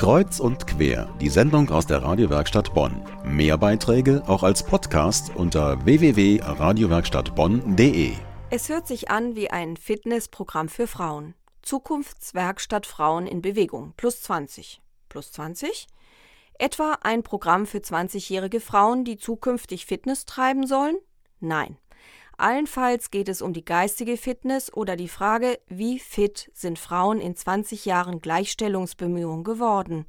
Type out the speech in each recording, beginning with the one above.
Kreuz und quer, die Sendung aus der Radiowerkstatt Bonn. Mehr Beiträge auch als Podcast unter www.radiowerkstattbonn.de. Es hört sich an wie ein Fitnessprogramm für Frauen. Zukunftswerkstatt Frauen in Bewegung plus 20. Plus 20? Etwa ein Programm für 20-jährige Frauen, die zukünftig Fitness treiben sollen? Nein. Allenfalls geht es um die geistige Fitness oder die Frage, wie fit sind Frauen in 20 Jahren Gleichstellungsbemühungen geworden?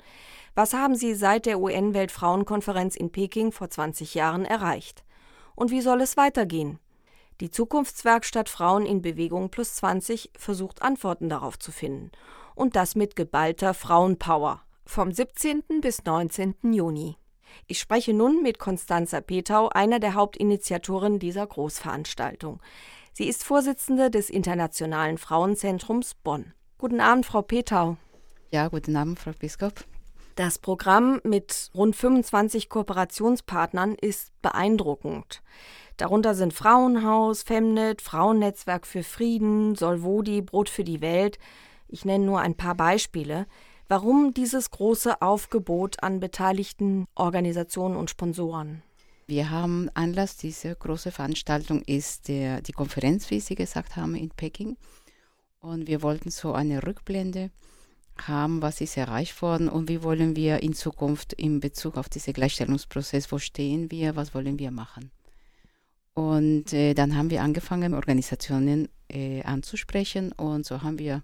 Was haben sie seit der UN-Weltfrauenkonferenz in Peking vor 20 Jahren erreicht? Und wie soll es weitergehen? Die Zukunftswerkstatt Frauen in Bewegung plus 20 versucht Antworten darauf zu finden. Und das mit geballter Frauenpower. Vom 17. bis 19. Juni. Ich spreche nun mit Konstanza Petau, einer der Hauptinitiatoren dieser Großveranstaltung. Sie ist Vorsitzende des Internationalen Frauenzentrums Bonn. Guten Abend, Frau Petau. Ja, guten Abend, Frau Biskop. Das Programm mit rund 25 Kooperationspartnern ist beeindruckend. Darunter sind Frauenhaus, Femnet, Frauennetzwerk für Frieden, Solvodi, Brot für die Welt. Ich nenne nur ein paar Beispiele. Warum dieses große Aufgebot an beteiligten Organisationen und Sponsoren? Wir haben Anlass, diese große Veranstaltung ist der, die Konferenz, wie Sie gesagt haben, in Peking. Und wir wollten so eine Rückblende haben, was ist erreicht worden und wie wollen wir in Zukunft in Bezug auf diesen Gleichstellungsprozess, wo stehen wir, was wollen wir machen. Und äh, dann haben wir angefangen, Organisationen äh, anzusprechen und so haben wir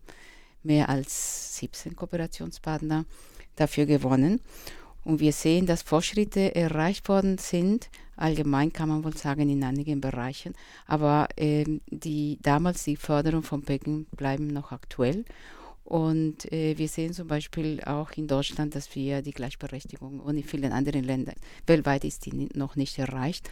mehr als 17 Kooperationspartner dafür gewonnen. Und wir sehen, dass Fortschritte erreicht worden sind. Allgemein kann man wohl sagen in einigen Bereichen. Aber äh, die, damals die Förderung von Peking bleiben noch aktuell. Und äh, wir sehen zum Beispiel auch in Deutschland, dass wir die Gleichberechtigung und in vielen anderen Ländern weltweit ist die noch nicht erreicht.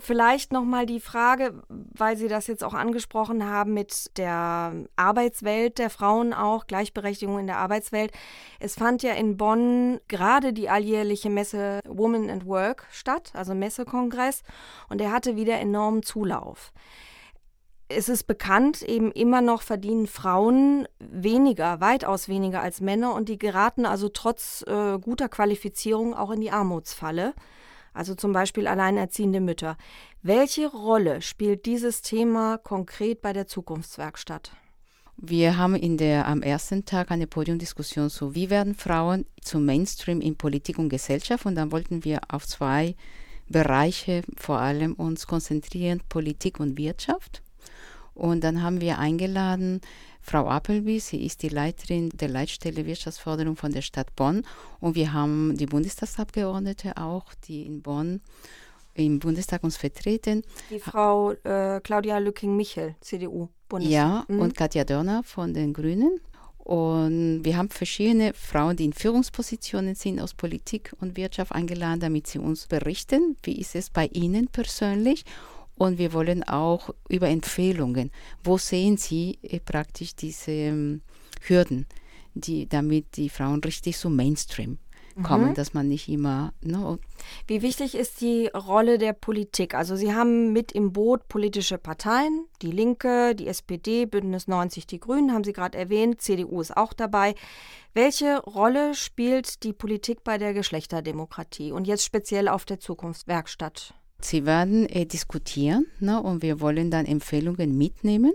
Vielleicht nochmal die Frage, weil Sie das jetzt auch angesprochen haben mit der Arbeitswelt der Frauen auch, Gleichberechtigung in der Arbeitswelt. Es fand ja in Bonn gerade die alljährliche Messe Women and Work statt, also Messekongress, und der hatte wieder enormen Zulauf. Es ist bekannt, eben immer noch verdienen Frauen weniger, weitaus weniger als Männer und die geraten also trotz äh, guter Qualifizierung auch in die Armutsfalle also zum Beispiel alleinerziehende Mütter. Welche Rolle spielt dieses Thema konkret bei der Zukunftswerkstatt? Wir haben in der, am ersten Tag eine Podiumdiskussion so, wie werden Frauen zum Mainstream in Politik und Gesellschaft? Und dann wollten wir auf zwei Bereiche vor allem uns konzentrieren, Politik und Wirtschaft. Und dann haben wir eingeladen Frau Appelby, sie ist die Leiterin der Leitstelle Wirtschaftsförderung von der Stadt Bonn. Und wir haben die Bundestagsabgeordnete auch, die in Bonn im Bundestag uns vertreten. Die Frau äh, Claudia Lücking-Michel, CDU. Bundestag. Ja, mhm. und Katja Dörner von den Grünen. Und wir haben verschiedene Frauen, die in Führungspositionen sind aus Politik und Wirtschaft eingeladen, damit sie uns berichten, wie ist es bei ihnen persönlich und wir wollen auch über Empfehlungen, wo sehen Sie äh, praktisch diese ähm, Hürden, die, damit die Frauen richtig so Mainstream kommen, mhm. dass man nicht immer. No. Wie wichtig ist die Rolle der Politik? Also Sie haben mit im Boot politische Parteien, die Linke, die SPD, Bündnis 90, die Grünen, haben Sie gerade erwähnt, CDU ist auch dabei. Welche Rolle spielt die Politik bei der Geschlechterdemokratie und jetzt speziell auf der Zukunftswerkstatt? Sie werden äh, diskutieren ne, und wir wollen dann Empfehlungen mitnehmen.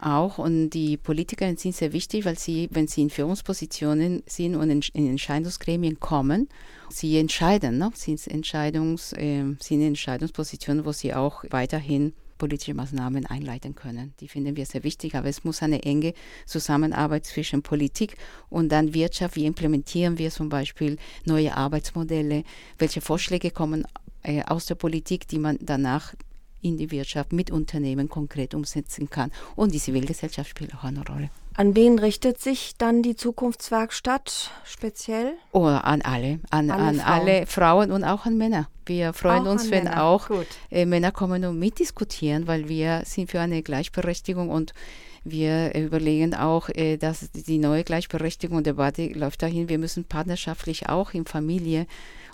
Auch und die Politiker sind sehr wichtig, weil sie, wenn sie in Führungspositionen sind und in, in Entscheidungsgremien kommen, sie entscheiden, ne, sind, Entscheidungs, äh, sind Entscheidungspositionen, wo sie auch weiterhin politische Maßnahmen einleiten können. Die finden wir sehr wichtig, aber es muss eine enge Zusammenarbeit zwischen Politik und dann Wirtschaft. Wie implementieren wir zum Beispiel neue Arbeitsmodelle? Welche Vorschläge kommen äh, aus der Politik, die man danach in die Wirtschaft mit Unternehmen konkret umsetzen kann. Und die Zivilgesellschaft spielt auch eine Rolle. An wen richtet sich dann die Zukunftswerkstatt speziell? Oh, an alle, an, alle, an Frauen. alle Frauen und auch an Männer. Wir freuen auch uns, wenn Männer. auch äh, Männer kommen und mitdiskutieren, weil wir sind für eine Gleichberechtigung und wir überlegen auch, äh, dass die neue Gleichberechtigung und Debatte läuft dahin. Wir müssen partnerschaftlich auch in Familie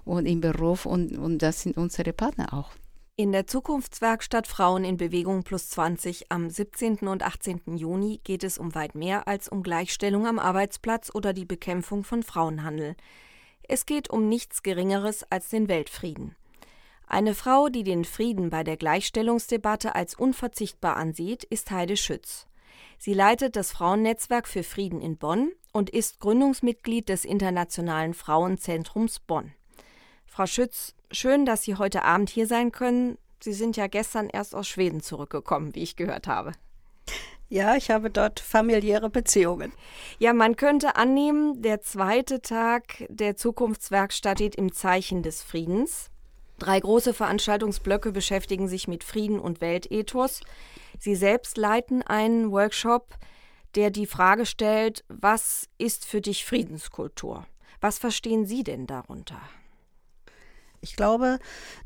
und im Beruf und, und das sind unsere Partner auch. In der Zukunftswerkstatt Frauen in Bewegung plus 20 am 17. und 18. Juni geht es um weit mehr als um Gleichstellung am Arbeitsplatz oder die Bekämpfung von Frauenhandel. Es geht um nichts Geringeres als den Weltfrieden. Eine Frau, die den Frieden bei der Gleichstellungsdebatte als unverzichtbar ansieht, ist Heide Schütz. Sie leitet das Frauennetzwerk für Frieden in Bonn und ist Gründungsmitglied des Internationalen Frauenzentrums Bonn. Frau Schütz, schön, dass Sie heute Abend hier sein können. Sie sind ja gestern erst aus Schweden zurückgekommen, wie ich gehört habe. Ja, ich habe dort familiäre Beziehungen. Ja, man könnte annehmen, der zweite Tag der Zukunftswerkstatt steht im Zeichen des Friedens. Drei große Veranstaltungsblöcke beschäftigen sich mit Frieden und Weltethos. Sie selbst leiten einen Workshop, der die Frage stellt, was ist für dich Friedenskultur? Was verstehen Sie denn darunter? Ich glaube,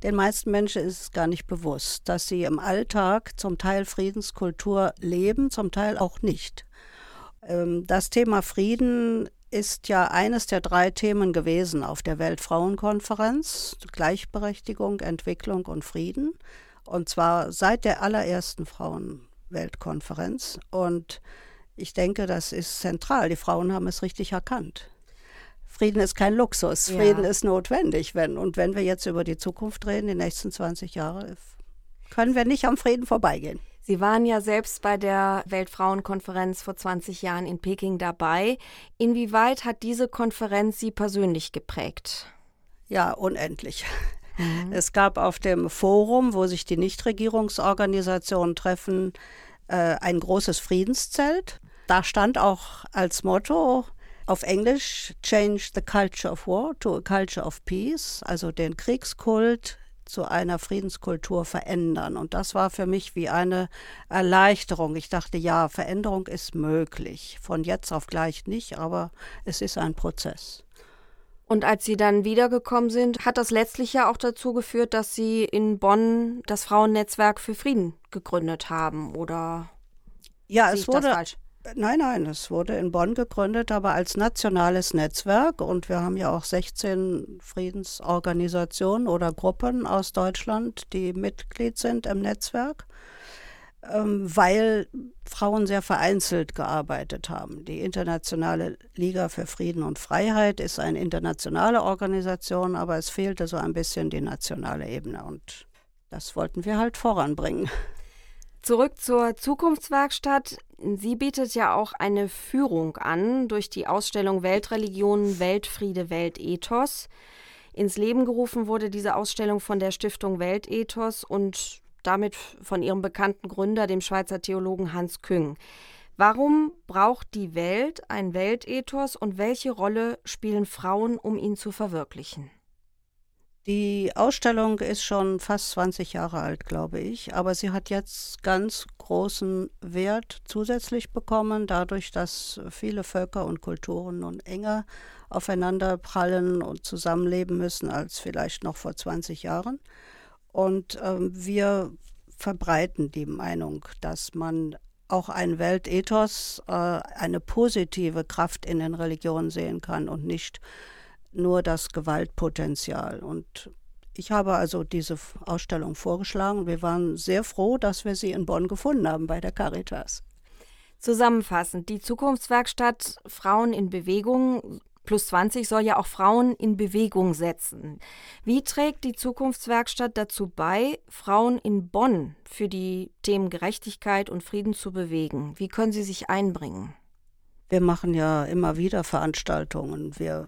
den meisten Menschen ist es gar nicht bewusst, dass sie im Alltag zum Teil Friedenskultur leben, zum Teil auch nicht. Ähm, das Thema Frieden ist ja eines der drei Themen gewesen auf der Weltfrauenkonferenz, Gleichberechtigung, Entwicklung und Frieden. Und zwar seit der allerersten Frauenweltkonferenz. Und ich denke, das ist zentral. Die Frauen haben es richtig erkannt. Frieden ist kein Luxus. Ja. Frieden ist notwendig. Wenn, und wenn wir jetzt über die Zukunft reden, die nächsten 20 Jahre, können wir nicht am Frieden vorbeigehen. Sie waren ja selbst bei der Weltfrauenkonferenz vor 20 Jahren in Peking dabei. Inwieweit hat diese Konferenz Sie persönlich geprägt? Ja, unendlich. Mhm. Es gab auf dem Forum, wo sich die Nichtregierungsorganisationen treffen, äh, ein großes Friedenszelt. Da stand auch als Motto auf Englisch Change the Culture of War to a Culture of Peace, also den Kriegskult zu einer Friedenskultur verändern. Und das war für mich wie eine Erleichterung. Ich dachte, ja, Veränderung ist möglich. Von jetzt auf gleich nicht, aber es ist ein Prozess. Und als Sie dann wiedergekommen sind, hat das letztlich ja auch dazu geführt, dass Sie in Bonn das Frauennetzwerk für Frieden gegründet haben, oder? Ja, es wurde, Nein, nein, es wurde in Bonn gegründet, aber als nationales Netzwerk und wir haben ja auch 16 Friedensorganisationen oder Gruppen aus Deutschland, die Mitglied sind im Netzwerk, ähm, weil Frauen sehr vereinzelt gearbeitet haben. Die Internationale Liga für Frieden und Freiheit ist eine internationale Organisation, aber es fehlte so ein bisschen die nationale Ebene und das wollten wir halt voranbringen. Zurück zur Zukunftswerkstatt. Sie bietet ja auch eine Führung an durch die Ausstellung Weltreligionen, Weltfriede, Weltethos. Ins Leben gerufen wurde diese Ausstellung von der Stiftung Weltethos und damit von ihrem bekannten Gründer, dem Schweizer Theologen Hans Küng. Warum braucht die Welt ein Weltethos und welche Rolle spielen Frauen, um ihn zu verwirklichen? Die Ausstellung ist schon fast 20 Jahre alt, glaube ich, aber sie hat jetzt ganz großen Wert zusätzlich bekommen, dadurch, dass viele Völker und Kulturen nun enger aufeinander prallen und zusammenleben müssen als vielleicht noch vor 20 Jahren. Und ähm, wir verbreiten die Meinung, dass man auch ein Weltethos, äh, eine positive Kraft in den Religionen sehen kann und nicht nur das Gewaltpotenzial. Und ich habe also diese Ausstellung vorgeschlagen. Wir waren sehr froh, dass wir sie in Bonn gefunden haben bei der Caritas. Zusammenfassend, die Zukunftswerkstatt Frauen in Bewegung plus 20 soll ja auch Frauen in Bewegung setzen. Wie trägt die Zukunftswerkstatt dazu bei, Frauen in Bonn für die Themen Gerechtigkeit und Frieden zu bewegen? Wie können sie sich einbringen? Wir machen ja immer wieder Veranstaltungen. Wir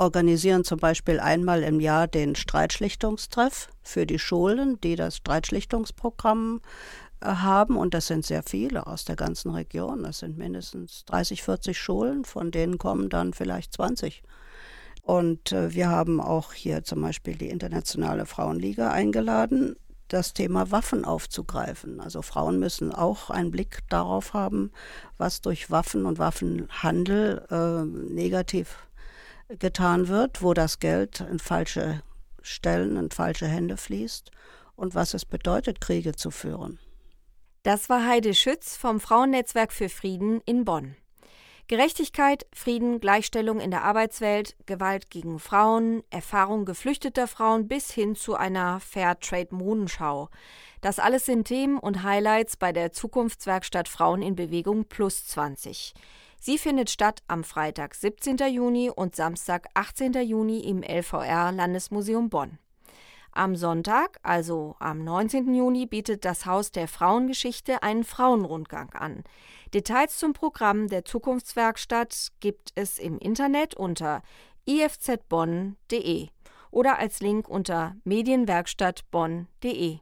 organisieren zum Beispiel einmal im Jahr den Streitschlichtungstreff für die Schulen, die das Streitschlichtungsprogramm äh, haben. Und das sind sehr viele aus der ganzen Region. Das sind mindestens 30, 40 Schulen, von denen kommen dann vielleicht 20. Und äh, wir haben auch hier zum Beispiel die Internationale Frauenliga eingeladen, das Thema Waffen aufzugreifen. Also Frauen müssen auch einen Blick darauf haben, was durch Waffen und Waffenhandel äh, negativ getan wird, wo das Geld in falsche Stellen, in falsche Hände fließt und was es bedeutet, Kriege zu führen. Das war Heide Schütz vom Frauennetzwerk für Frieden in Bonn. Gerechtigkeit, Frieden, Gleichstellung in der Arbeitswelt, Gewalt gegen Frauen, Erfahrung geflüchteter Frauen bis hin zu einer Fairtrade-Modenschau. Das alles sind Themen und Highlights bei der Zukunftswerkstatt Frauen in Bewegung Plus 20. Sie findet statt am Freitag, 17. Juni und Samstag, 18. Juni im LVR Landesmuseum Bonn. Am Sonntag, also am 19. Juni, bietet das Haus der Frauengeschichte einen Frauenrundgang an. Details zum Programm der Zukunftswerkstatt gibt es im Internet unter ifzbonn.de oder als Link unter medienwerkstattbonn.de.